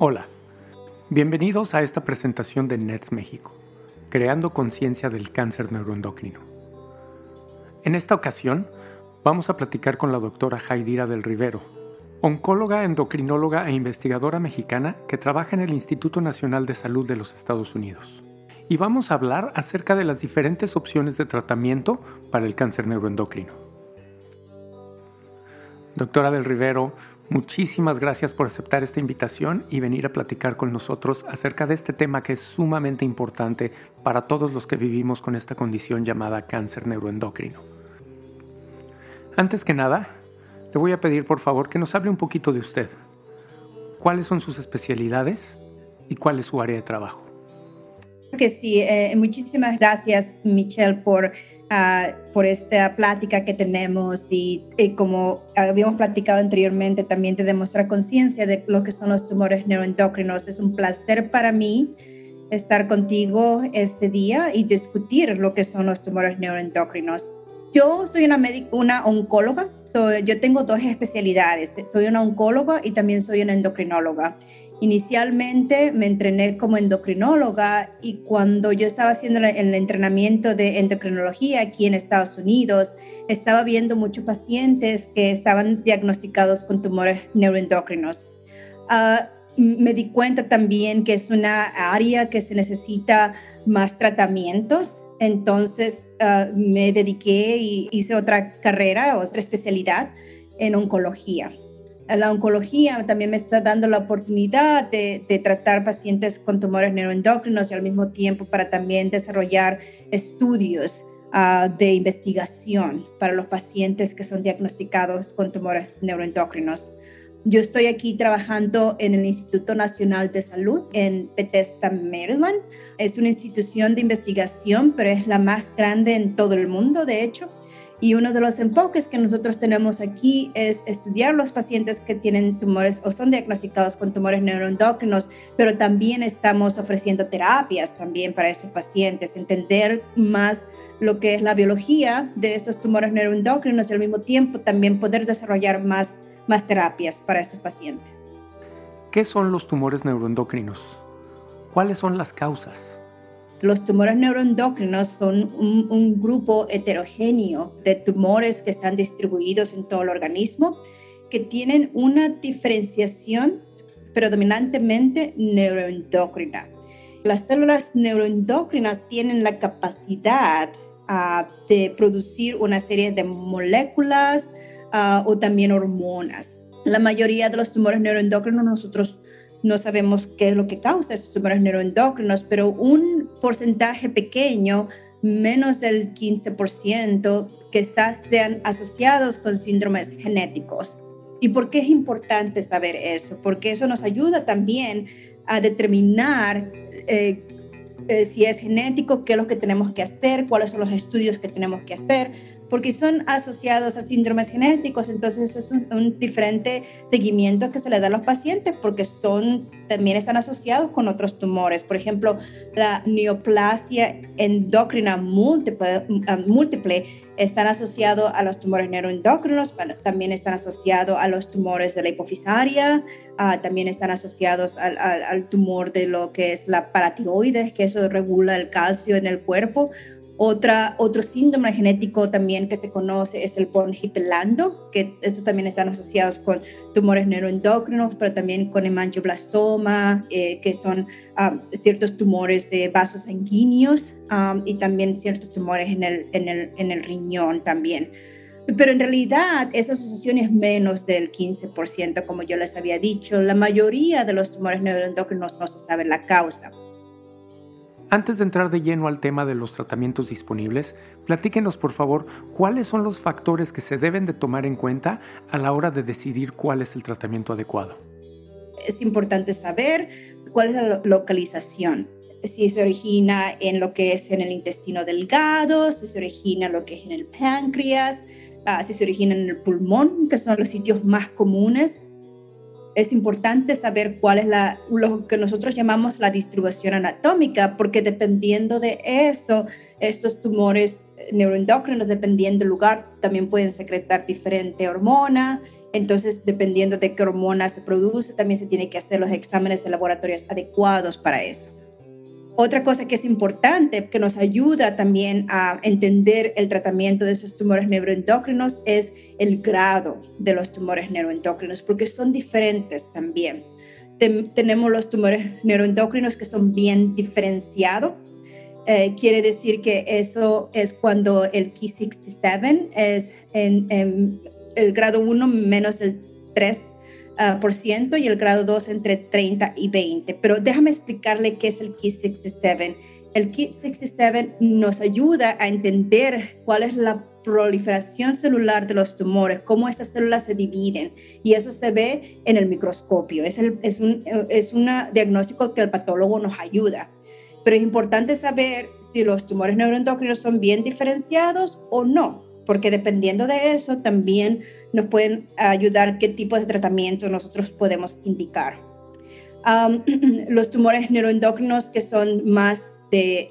Hola, bienvenidos a esta presentación de NETS México, creando conciencia del cáncer neuroendocrino. En esta ocasión, vamos a platicar con la doctora Jaidira del Rivero, oncóloga, endocrinóloga e investigadora mexicana que trabaja en el Instituto Nacional de Salud de los Estados Unidos. Y vamos a hablar acerca de las diferentes opciones de tratamiento para el cáncer neuroendocrino. Doctora del Rivero, Muchísimas gracias por aceptar esta invitación y venir a platicar con nosotros acerca de este tema que es sumamente importante para todos los que vivimos con esta condición llamada cáncer neuroendocrino. Antes que nada, le voy a pedir por favor que nos hable un poquito de usted. ¿Cuáles son sus especialidades y cuál es su área de trabajo? Que sí, eh, muchísimas gracias Michelle por Ah, por esta plática que tenemos y, como habíamos platicado anteriormente, también de demostrar conciencia de lo que son los tumores neuroendocrinos. Es un placer para mí estar contigo este día y discutir lo que son los tumores neuroendocrinos. Yo soy una, una oncóloga, yo tengo dos especialidades, soy una oncóloga y también soy una endocrinóloga. Inicialmente me entrené como endocrinóloga y cuando yo estaba haciendo el entrenamiento de endocrinología aquí en Estados Unidos, estaba viendo muchos pacientes que estaban diagnosticados con tumores neuroendocrinos. Ah, me di cuenta también que es una área que se necesita más tratamientos, entonces ah, me dediqué y hice otra carrera, otra especialidad en oncología la oncología también me está dando la oportunidad de, tratar pacientes con tumores neuroendocrinos y al mismo tiempo para también desarrollar estudios ah, de investigación para los pacientes que son diagnosticados con tumores neuroendocrinos. Yo estoy aquí trabajando en el Instituto Nacional de Salud en Bethesda, Maryland. Es una institución de investigación, pero es la más grande en todo el mundo, de hecho. Y uno de los enfoques que nosotros tenemos aquí es estudiar los pacientes que tienen tumores o son diagnosticados con tumores neuroendocrinos, pero también estamos ofreciendo terapias también para esos pacientes, entender más lo que es la biología de esos tumores neuroendocrinos y al mismo tiempo también poder desarrollar más, más terapias para esos pacientes. ¿Qué son los tumores neuroendocrinos? ¿Cuáles son las causas? Los tumores neuroendocrinos son un, grupo heterogéneo de tumores que están distribuidos en todo el organismo, que tienen una diferenciación predominantemente neuroendocrina. Las células neuroendocrinas tienen la capacidad ah, de producir una serie de moléculas ah, o también hormonas. La mayoría de los tumores neuroendocrinos nosotros no sabemos qué es lo que causa esos tumores neuroendocrinos, pero un porcentaje pequeño, menos del 15%, quizás sean asociados con síndromes genéticos. ¿Y por qué es importante saber eso? Porque eso nos ayuda también a determinar eh, eh, si es genético, qué es lo que tenemos que hacer, cuáles son los estudios que tenemos que hacer, porque son asociados a síndromes genéticos, entonces es un, diferente seguimiento que se le da a los pacientes porque son, también están asociados con otros tumores. Por ejemplo, la neoplasia endocrina múltiple, múltiple están asociados a los tumores neuroendocrinos, también están asociados a los tumores de la hipofisaria, ah, también están asociados al, al tumor de lo que es la paratiroides, que eso regula el calcio en el cuerpo otra, otro síndrome genético también que se conoce es el von Hippel-Lando, que estos también están asociados con tumores neuroendocrinos, pero también con hemangiblastoma, eh, que son um, ciertos tumores de vasos sanguíneos um, y también ciertos tumores en el, en, el, en el riñón también. Pero en realidad esa asociación es menos del 15%, como yo les había dicho. La mayoría de los tumores neuroendocrinos no se sabe la causa. Antes de entrar de lleno al tema de los tratamientos disponibles, platíquenos por favor cuáles son los factores que se deben de tomar en cuenta a la hora de decidir cuál es el tratamiento adecuado. Es importante saber cuál es la localización, si se origina en lo que es en el intestino delgado, si se origina en lo que es en el páncreas, ah, si se origina en el pulmón, que son los sitios más comunes es importante saber cuál es la, lo que nosotros llamamos la distribución anatómica, porque dependiendo de eso, estos tumores neuroendocrinos, dependiendo del lugar, también pueden secretar diferente hormona Entonces, dependiendo de qué hormona se produce, también se tiene que hacer los exámenes de laboratorios adecuados para eso. Otra cosa que es importante, que nos ayuda también a entender el tratamiento de esos tumores neuroendocrinos, es el grado de los tumores neuroendocrinos, porque son diferentes también. tenemos los tumores neuroendocrinos que son bien diferenciados. Eh, quiere decir que eso es cuando el Ki67 es en, en el grado 1 menos el 3 Ah, por ciento y el grado 2 entre 30 y 20. Pero déjame explicarle qué es el Ki67. El Ki67 nos ayuda a entender cuál es la proliferación celular de los tumores, cómo estas células se dividen. Y eso se ve en el microscopio. Es, un diagnóstico que el patólogo nos ayuda. Pero es importante saber si los tumores neuroendocrinos son bien diferenciados o no, porque dependiendo de eso también nos pueden ayudar qué tipo de tratamiento nosotros podemos indicar. los tumores neuroendocrinos que son más de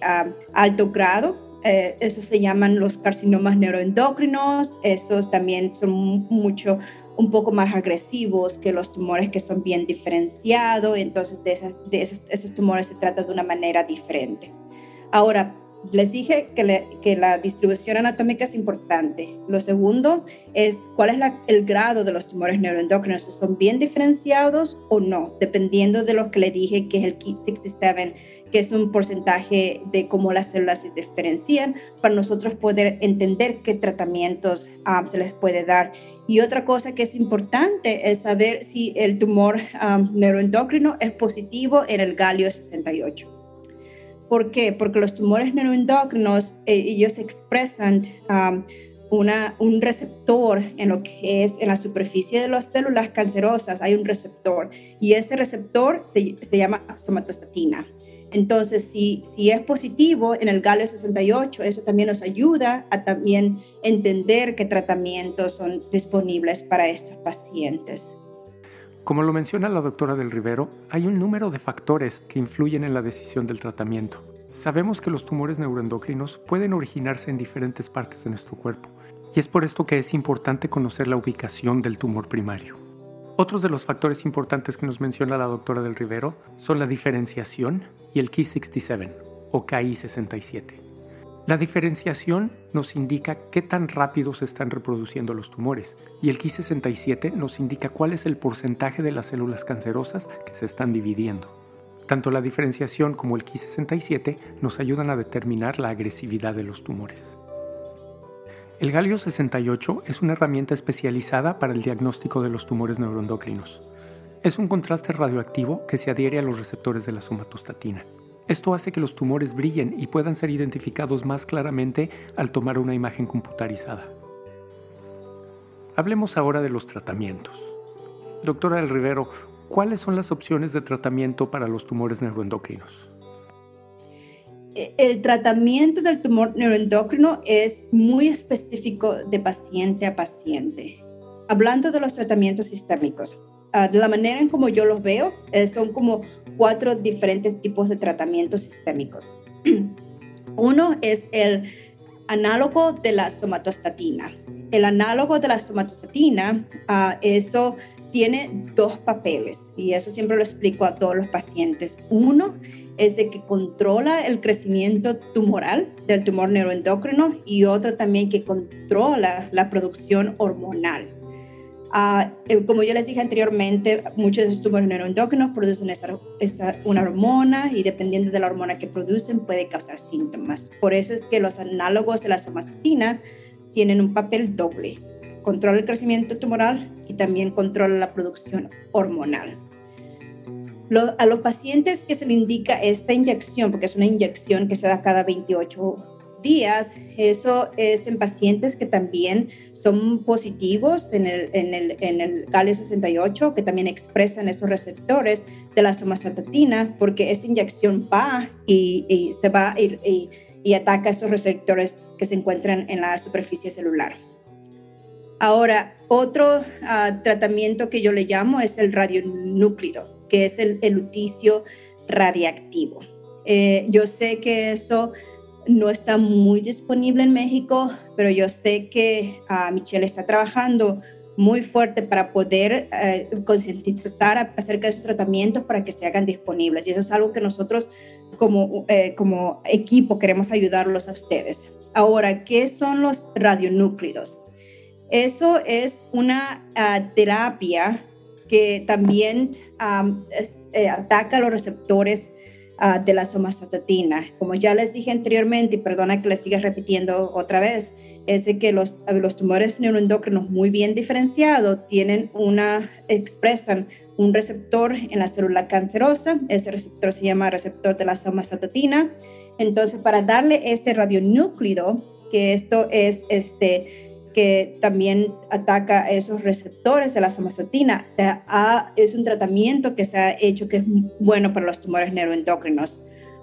alto grado, eh, esos se llaman los carcinomas neuroendocrinos, esos también son mucho, un poco más agresivos que los tumores que son bien diferenciados, entonces de, de esos, esos tumores se trata de una manera diferente. Ahora, les dije que, la distribución anatómica es importante. Lo segundo es cuál es el grado de los tumores neuroendocrinos, si son bien diferenciados o no, dependiendo de lo que le dije que es el KIT67, que es un porcentaje de cómo las células se diferencian, para nosotros poder entender qué tratamientos ah, se les puede dar. Y otra cosa que es importante es saber si el tumor ah, neuroendocrino es positivo en el galio 68. ¿Por qué? Porque los tumores neuroendocrinos, eh, ellos expresan um, una, un receptor en lo que es en la superficie de las células cancerosas, hay un receptor y ese receptor se, se llama somatostatina. Entonces, si, si es positivo en el galio 68, eso también nos ayuda a también entender qué tratamientos son disponibles para estos pacientes. Como lo menciona la doctora del Rivero, hay un número de factores que influyen en la decisión del tratamiento. Sabemos que los tumores neuroendocrinos pueden originarse en diferentes partes de nuestro cuerpo, y es por esto que es importante conocer la ubicación del tumor primario. Otros de los factores importantes que nos menciona la doctora del Rivero son la diferenciación y el Ki67 o Ki67. La diferenciación nos indica qué tan rápido se están reproduciendo los tumores y el Ki67 nos indica cuál es el porcentaje de las células cancerosas que se están dividiendo. Tanto la diferenciación como el Ki67 nos ayudan a determinar la agresividad de los tumores. El galio 68 es una herramienta especializada para el diagnóstico de los tumores neuroendocrinos. Es un contraste radioactivo que se adhiere a los receptores de la somatostatina. Esto hace que los tumores brillen y puedan ser identificados más claramente al tomar una imagen computarizada. Hablemos ahora de los tratamientos. Doctora del Rivero, ¿cuáles son las opciones de tratamiento para los tumores neuroendocrinos? E, el tratamiento del tumor neuroendocrino es muy específico de paciente a paciente. Hablando de los tratamientos sistémicos, ah, de la manera en como yo los veo, eh, son como cuatro diferentes tipos de tratamientos sistémicos. Uno es el análogo de la somatostatina. El análogo de la somatostatina, uh, eso tiene dos papeles y eso siempre lo explico a todos los pacientes. Uno es de que controla el crecimiento tumoral del tumor neuroendocrino y otro también que controla la producción hormonal. Eh, como yo les dije anteriormente, muchos de estos tumores neuroendocrinos producen una hormona y dependiendo de la hormona que producen puede causar síntomas. Por eso es que los análogos de la somatostatina tienen un papel doble. Controla el crecimiento tumoral y también controla la producción hormonal. a los pacientes que se le indica esta inyección, porque es una inyección que se da cada 28 días, eso es en pacientes que también son positivos en el, en el, en el 68, que también expresan esos receptores de la somatostatina, porque esta inyección va y, se va y, y, ataca esos receptores que se encuentran en la superficie celular. Ahora, otro ah, tratamiento que yo le llamo es el radionúclido, que es el, el luticio radiactivo. Eh, yo sé que eso no está muy disponible en México, pero yo sé que uh, Michelle está trabajando muy fuerte para poder eh, concientizar acerca de esos tratamientos para que se hagan disponibles. Y eso es algo que nosotros como, eh, como equipo queremos ayudarlos a ustedes. Ahora, ¿qué son los radionúclidos? Eso es una ah, terapia que también eh, ataca los receptores ah, de la somatostatina. Como ya les dije anteriormente, y perdona que les siga repitiendo otra vez, es que los, los tumores neuroendocrinos muy bien diferenciados tienen una, expresan un receptor en la célula cancerosa, ese receptor se llama receptor de la somatostatina. Entonces, para darle ese radionúclido, que esto es este, que también ataca esos receptores de la somatostatina. O sea, es un tratamiento que se ha hecho que es bueno para los tumores neuroendocrinos.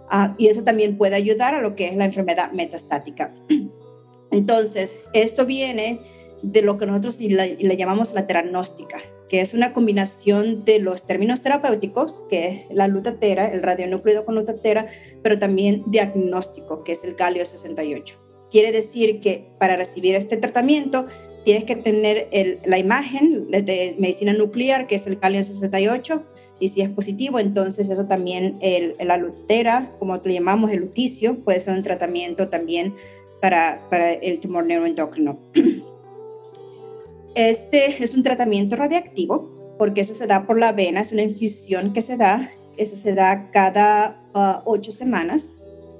Ah, y eso también puede ayudar a lo que es la enfermedad metastática. Entonces, esto viene de lo que nosotros le, llamamos la teragnóstica, que es una combinación de los términos terapéuticos, que es la lutatera, el radionúclido con lutatera, pero también diagnóstico, que es el galio 68. Quiere decir que para recibir este tratamiento tienes que tener la imagen de medicina nuclear, que es el calio 68, y si es positivo, entonces eso también, el, la lutera, como lo llamamos el luticio, puede ser un tratamiento también para, para el tumor neuroendocrino. Este es un tratamiento radiactivo, porque eso se da por la vena, es una infusión que se da, eso se da cada uh, ocho semanas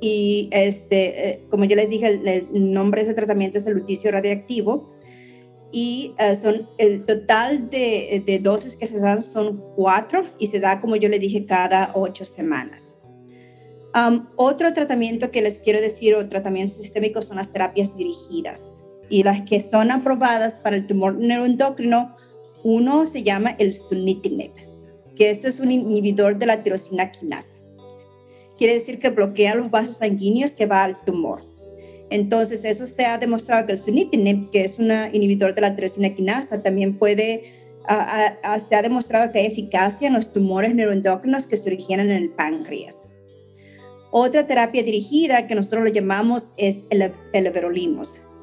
y este, eh, como yo les dije, el, nombre de ese tratamiento es el luticio radiactivo y eh, son el total de, de, dosis que se dan son cuatro y se da, como yo les dije, cada ocho semanas. otro tratamiento que les quiero decir, o tratamientos sistémicos, son las terapias dirigidas y las que son aprobadas para el tumor neuroendocrino, uno se llama el sunitinib, que esto es un inhibidor de la tirosina quinasa quiere decir que bloquea los vasos sanguíneos que va al tumor. Entonces, eso se ha demostrado que el sunitinib, que es un inhibidor de la tirosina quinasa, también puede, se ha demostrado que hay eficacia en los tumores neuroendocrinos que se originan en el páncreas. Otra terapia dirigida que nosotros lo llamamos es el, el.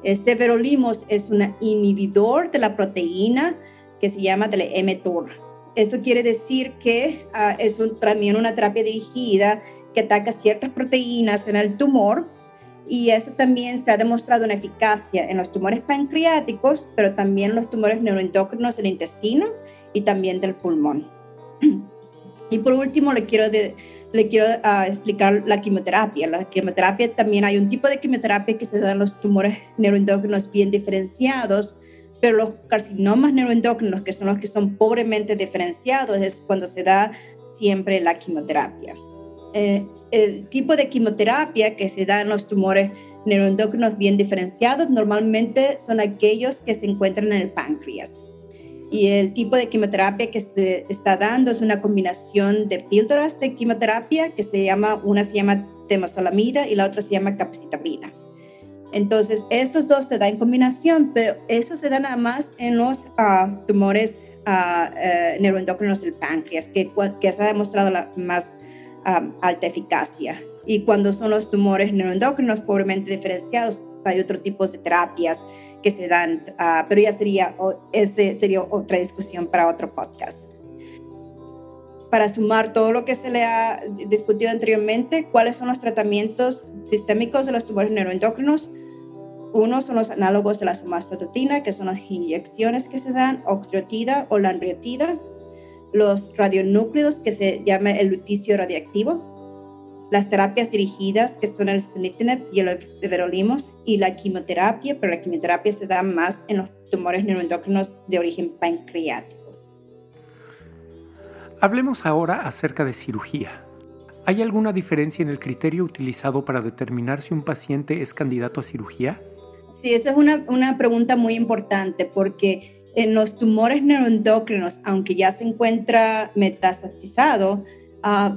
Este everolimus es un inhibidor de la proteína que se llama del mTOR. Eso quiere decir que ah, es también una terapia dirigida que ataca ciertas proteínas en el tumor y eso también se ha demostrado una eficacia en los tumores pancreáticos, pero también los tumores neuroendocrinos del intestino y también del pulmón. Y por último, le quiero, le quiero ah, explicar la quimioterapia. La quimioterapia también hay un tipo de quimioterapia que se da en los tumores neuroendocrinos bien diferenciados, pero los carcinomas neuroendocrinos, que son los que son pobremente diferenciados, es cuando se da siempre la quimioterapia. Eh, el tipo de quimioterapia que se da en los tumores neuroendocrinos bien diferenciados normalmente son aquellos que se encuentran en el páncreas. Y el tipo de quimioterapia que se está dando es una combinación de píldoras de quimioterapia que se llama, una se llama temozolomida y la otra se llama capecitabina. Entonces, estos dos se dan en combinación, pero eso se da nada más en los ah, tumores uh, neuroendocrinos del páncreas, que, que se ha demostrado la más alta eficacia. Y cuando son los tumores neuroendocrinos pobremente diferenciados, hay otro tipo de terapias que se dan, ah, pero ya sería, ese sería otra discusión para otro podcast. Para sumar todo lo que se le ha discutido anteriormente, ¿cuáles son los tratamientos sistémicos de los tumores neuroendocrinos? Uno son los análogos de la somatostatina, que son las inyecciones que se dan, oxyotida o lanreotida los radionúcleos que se llama el luticio radiactivo, las terapias dirigidas que son el sunitinib y el everolimus y la quimioterapia, pero la quimioterapia se da más en los tumores neuroendocrinos de origen pancreático. Hablemos ahora acerca de cirugía. ¿Hay alguna diferencia en el criterio utilizado para determinar si un paciente es candidato a cirugía? Sí, esa es una, una pregunta muy importante porque en los tumores neuroendocrinos, aunque ya se encuentra metastasizado, uh,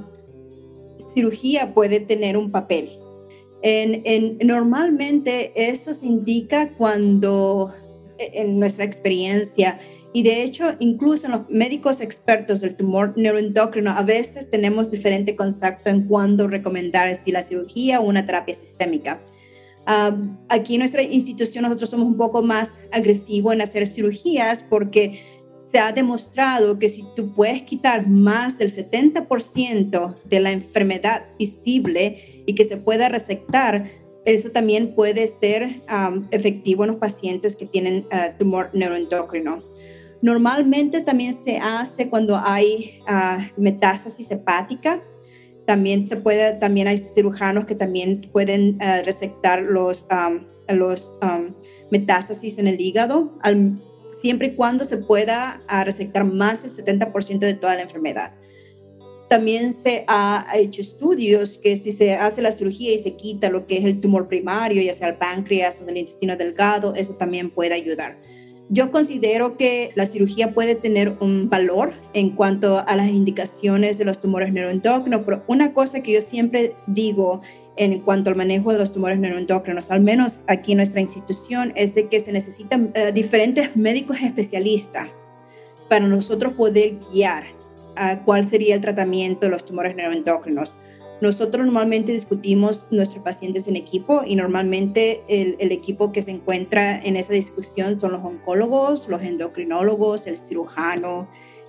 cirugía puede tener un papel. En, normalmente eso se indica cuando, en nuestra experiencia, y de hecho incluso los médicos expertos del tumor neuroendocrino, a veces tenemos diferente concepto en cuándo recomendar si la cirugía o una terapia sistémica. Aquí en nuestra institución nosotros somos un poco más agresivos en hacer cirugías porque se ha demostrado que si tú puedes quitar más del 70% de la enfermedad visible y que se pueda resectar, eso también puede ser efectivo en los pacientes que tienen ah, tumor neuroendocrino. Normalmente también se hace cuando hay uh, metástasis hepática. También se puede, también hay cirujanos que también pueden uh, resectar los, los metástasis en el hígado, siempre y cuando se pueda uh, resectar más del 70% de toda la enfermedad. También se ha hecho estudios que si se hace la cirugía y se quita lo que es el tumor primario, ya sea el páncreas o el intestino delgado, eso también puede ayudar. Yo considero que la cirugía puede tener un valor en cuanto a las indicaciones de los tumores neuroendocrinos, pero una cosa que yo siempre digo en cuanto al manejo de los tumores neuroendocrinos, al menos aquí en nuestra institución, es de que se necesitan eh, diferentes médicos especialistas para nosotros poder guiar a cuál sería el tratamiento de los tumores neuroendocrinos. Nosotros normalmente discutimos nuestros pacientes en equipo y normalmente el, equipo que se encuentra en esa discusión son los oncólogos, los endocrinólogos, el cirujano,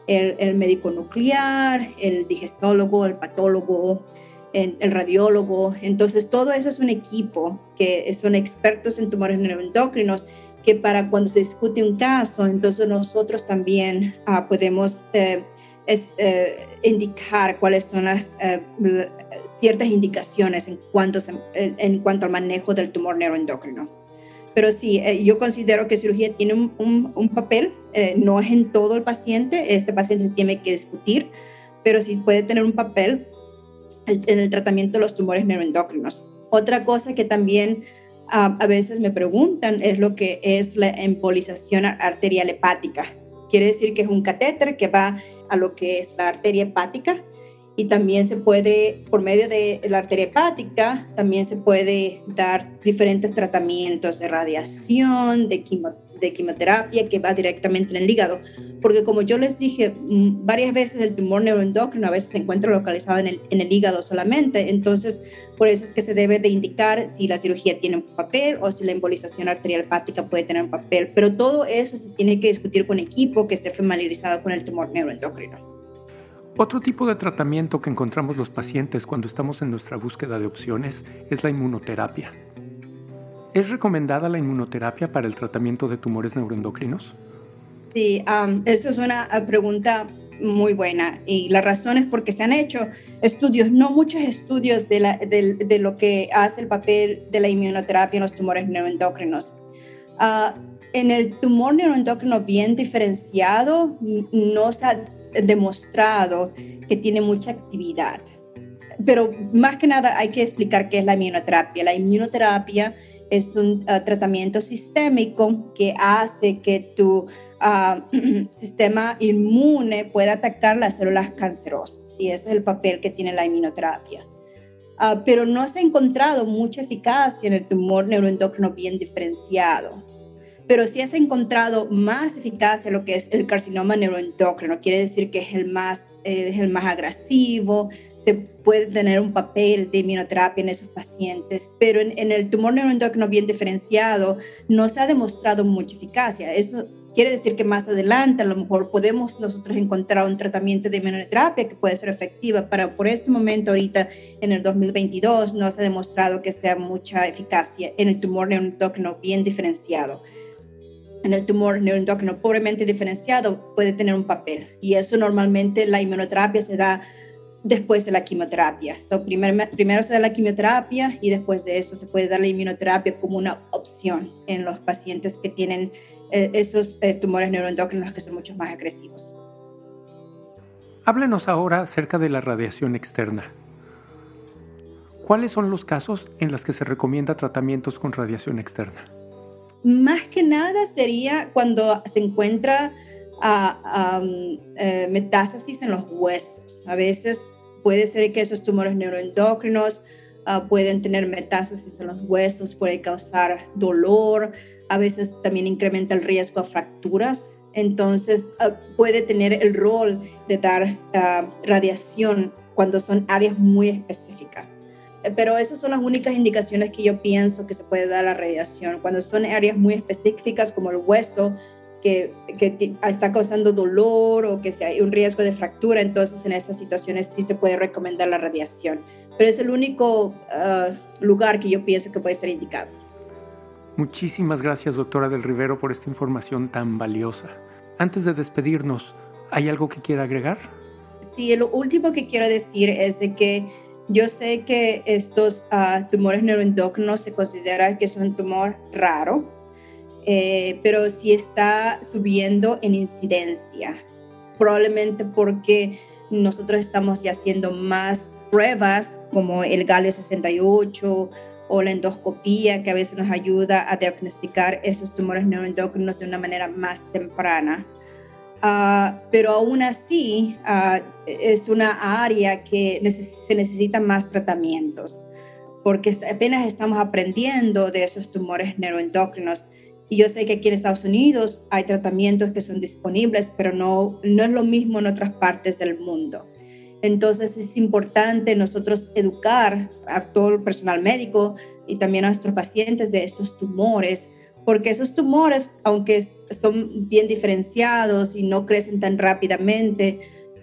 el, médico nuclear, el digestólogo, el patólogo, el, el, radiólogo. Entonces todo eso es un equipo que son expertos en tumores neuroendocrinos que para cuando se discute un caso, entonces nosotros también ah, podemos... Eh, eh, indicar cuáles son las eh, ciertas indicaciones en cuanto, en cuanto al manejo del tumor neuroendocrino. Pero sí, eh, yo considero que cirugía tiene un, papel, no es en todo el paciente, este paciente tiene que discutir, pero sí puede tener un papel en el tratamiento de los tumores neuroendocrinos. Otra cosa que también a veces me preguntan es lo que es la embolización arterial hepática. Quiere decir que es un catéter que va a lo que es la arteria hepática y también se puede, por medio de la arteria hepática, también se puede dar diferentes tratamientos de radiación, de, de quimioterapia que va directamente en el hígado. Porque como yo les dije, mm, varias veces el tumor neuroendocrino a veces se encuentra localizado en el, en el hígado solamente. Entonces, por eso es que se debe de indicar si la cirugía tiene un papel o si la embolización arterial hepática puede tener un papel. Pero todo eso se tiene que discutir con equipo que esté familiarizado con el tumor neuroendocrino. Otro tipo de tratamiento que encontramos los pacientes cuando estamos en nuestra búsqueda de opciones es la inmunoterapia. ¿Es recomendada la inmunoterapia para el tratamiento de tumores neuroendocrinos? Sí, eso es una ah, pregunta muy buena y la razón es porque se han hecho estudios, no muchos estudios de, de, lo que hace el papel de la inmunoterapia en los tumores neuroendocrinos. Ah, en el tumor neuroendocrino bien diferenciado no se ha demostrado que tiene mucha actividad. Pero más que nada hay que explicar qué es la inmunoterapia. La inmunoterapia es un ah, tratamiento sistémico que hace que tu ah, sistema inmune pueda atacar las células cancerosas. Y ese es el papel que tiene la inmunoterapia. Ah, pero no se ha encontrado mucha eficacia en el tumor neuroendocrino bien diferenciado pero sí has encontrado más eficacia lo que es el carcinoma neuroendocrino. Quiere decir que es el más, eh, es el más agresivo, se puede tener un papel de inmunoterapia en esos pacientes, pero en, en, el tumor neuroendocrino bien diferenciado no se ha demostrado mucha eficacia. Eso quiere decir que más adelante a lo mejor podemos nosotros encontrar un tratamiento de inmunoterapia que puede ser efectiva, pero por este momento ahorita en el 2022 no se ha demostrado que sea mucha eficacia en el tumor neuroendocrino bien diferenciado en el tumor neuroendocrino pobremente diferenciado puede tener un papel. Y eso normalmente la inmunoterapia se da después de la quimioterapia. So, primero, primero se da la quimioterapia y después de eso se puede dar la inmunoterapia como una opción en los pacientes que tienen eh, esos eh, tumores neuroendocrinos que son mucho más agresivos. Háblenos ahora acerca de la radiación externa. ¿Cuáles son los casos en los que se recomienda tratamientos con radiación externa? Más que nada sería cuando se encuentra uh, metástasis en los huesos. A veces puede ser que esos tumores neuroendocrinos ah, pueden tener metástasis en los huesos, puede causar dolor, a veces también incrementa el riesgo a fracturas. Entonces puede tener el rol de dar radiación cuando son áreas muy específicas. pero esas son las únicas indicaciones que yo pienso que se puede dar a la radiación. Cuando son áreas muy específicas como el hueso, que, que, está causando dolor o que hay un riesgo de fractura, entonces en esas situaciones sí se puede recomendar la radiación. Pero es el único uh, lugar que yo pienso que puede ser indicado. Muchísimas gracias, doctora del Rivero, por esta información tan valiosa. Antes de despedirnos, ¿hay algo que quiera agregar? Sí, lo último que quiero decir es de que yo sé que estos uh, tumores neuroendocrinos se considera que es un tumor raro, eh, pero sí está subiendo en incidencia, probablemente porque nosotros estamos ya haciendo más pruebas como el galio 68 o la endoscopía que a veces nos ayuda a diagnosticar esos tumores neuroendocrinos de una manera más temprana. Ah, pero aún así uh, es una área que se necesitan más tratamientos, porque apenas estamos aprendiendo de esos tumores neuroendocrinos. Y yo sé que aquí en Estados Unidos hay tratamientos que son disponibles, pero no, no es lo mismo en otras partes del mundo. Entonces es importante nosotros educar a todo el personal médico y también a nuestros pacientes de estos tumores, porque esos tumores, aunque son bien diferenciados y no crecen tan rápidamente,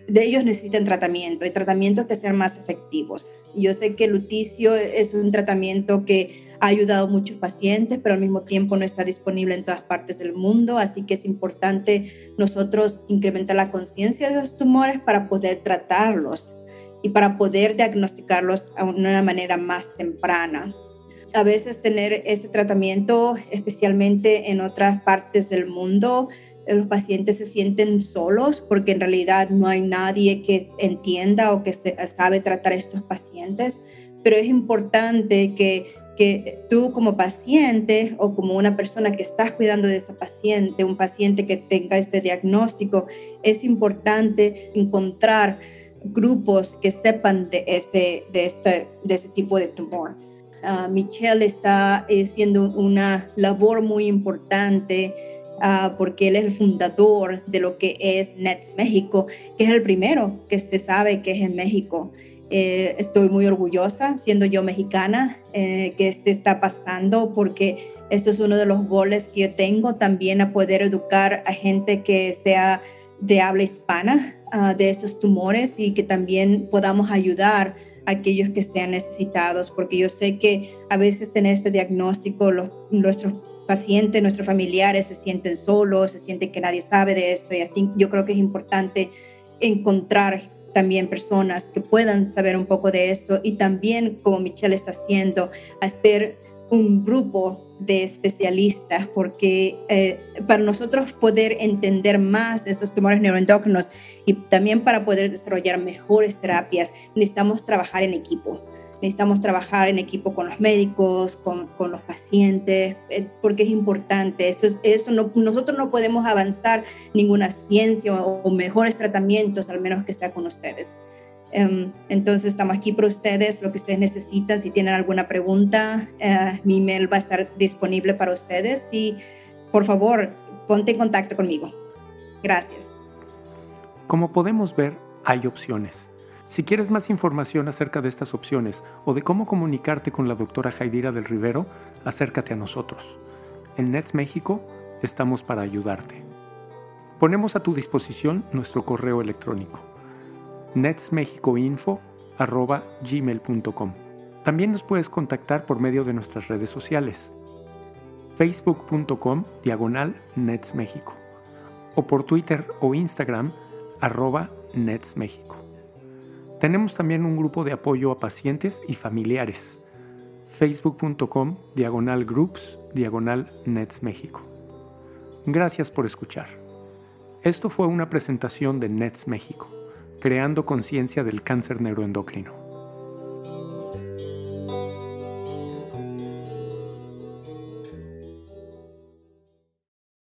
de ellos necesitan tratamiento y tratamientos que sean más efectivos. Yo sé que el luticio es un tratamiento que ha ayudado a muchos pacientes, pero al mismo tiempo no está disponible en todas partes del mundo, así que es importante nosotros incrementar la conciencia de los tumores para poder tratarlos y para poder diagnosticarlos de una manera más temprana. A veces tener este tratamiento, especialmente en otras partes del mundo, los pacientes se sienten solos porque en realidad no hay nadie que entienda o que sabe tratar a estos pacientes, pero es importante que, que tú como paciente o como una persona que estás cuidando de ese paciente, un paciente que tenga este diagnóstico, es importante encontrar grupos que sepan de este, de este, de este tipo de tumor. Uh, Michelle está haciendo una labor muy importante Ah, porque él es el fundador de lo que es NETS México, que es el primero que se sabe que es en México. Eh, estoy muy orgullosa, siendo yo mexicana, eh, que este está pasando porque esto es uno de los goles que yo tengo también a poder educar a gente que sea de habla hispana uh, de esos tumores y que también podamos ayudar a aquellos que sean necesitados, porque yo sé que a veces tener este diagnóstico, los, nuestros pacientes, nuestros familiares se sienten solos, se sienten que nadie sabe de esto y así yo creo que es importante encontrar también personas que puedan saber un poco de esto y también, como Michelle está haciendo, hacer un grupo de especialistas, porque eh, para nosotros poder entender más de estos tumores neuroendocrinos y también para poder desarrollar mejores terapias, necesitamos trabajar en equipo necesitamos trabajar en equipo con los médicos, con, con los pacientes, eh, porque es importante. Eso, eso no, nosotros no podemos avanzar ninguna ciencia o, mejores tratamientos, al menos que sea con ustedes. Um, entonces estamos aquí para ustedes, lo que ustedes necesitan. Si tienen alguna pregunta, uh, mi email va a estar disponible para ustedes y por favor, ponte en contacto conmigo. Gracias. Como podemos ver, hay opciones si quieres más información acerca de estas opciones o de cómo comunicarte con la doctora Jaidira del Rivero, acércate a nosotros. En Nets México estamos para ayudarte. Ponemos a tu disposición nuestro correo electrónico netsmexicoinfo.gmail.com También nos puedes contactar por medio de nuestras redes sociales facebook.com diagonal netsmexico o por Twitter o Instagram arroba netsmexico. Tenemos también un grupo de apoyo a pacientes y familiares. facebook.com diagonal groups diagonal Nets México. Gracias por escuchar. Esto fue una presentación de Nets México, creando conciencia del cáncer neuroendocrino.